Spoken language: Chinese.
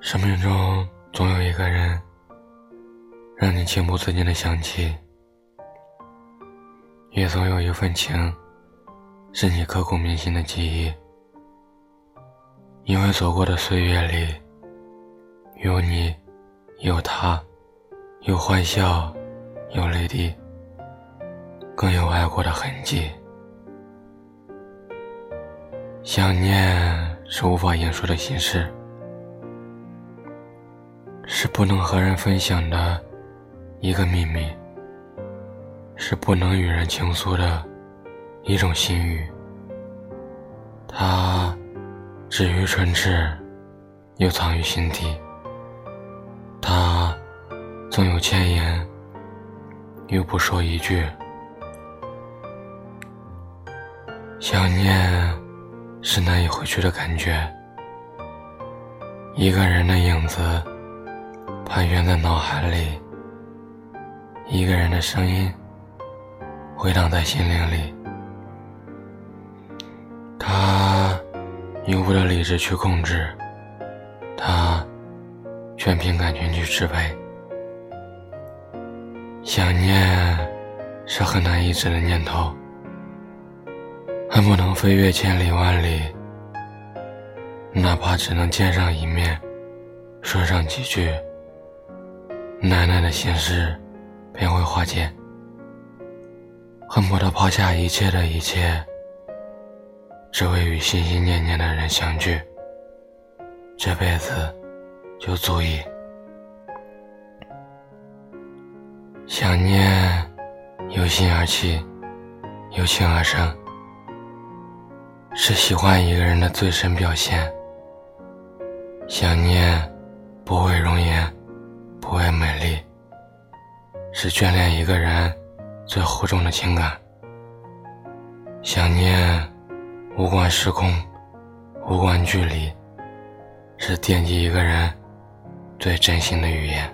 生命中总有一个人，让你情不自禁的想起；也总有一份情，是你刻骨铭心的记忆。因为走过的岁月里，有你，有他，有欢笑，有泪滴，更有爱过的痕迹。想念是无法言说的心事。是不能和人分享的一个秘密，是不能与人倾诉的一种心语。它止于唇齿，又藏于心底。它总有千言，又不说一句。想念是难以回去的感觉，一个人的影子。盘旋在脑海里，一个人的声音回荡在心灵里。他用不得理智去控制，他全凭感情去支配。想念是很难抑制的念头，不能飞越千里万里，哪怕只能见上一面，说上几句。奶奶的心事便会化解，恨不得抛下一切的一切，只为与心心念念的人相聚。这辈子就足以。想念由心而起，由情而生，是喜欢一个人的最深表现。想念不为容颜。不为美丽，是眷恋一个人最厚重的情感。想念无关时空，无关距离，是惦记一个人最真心的语言。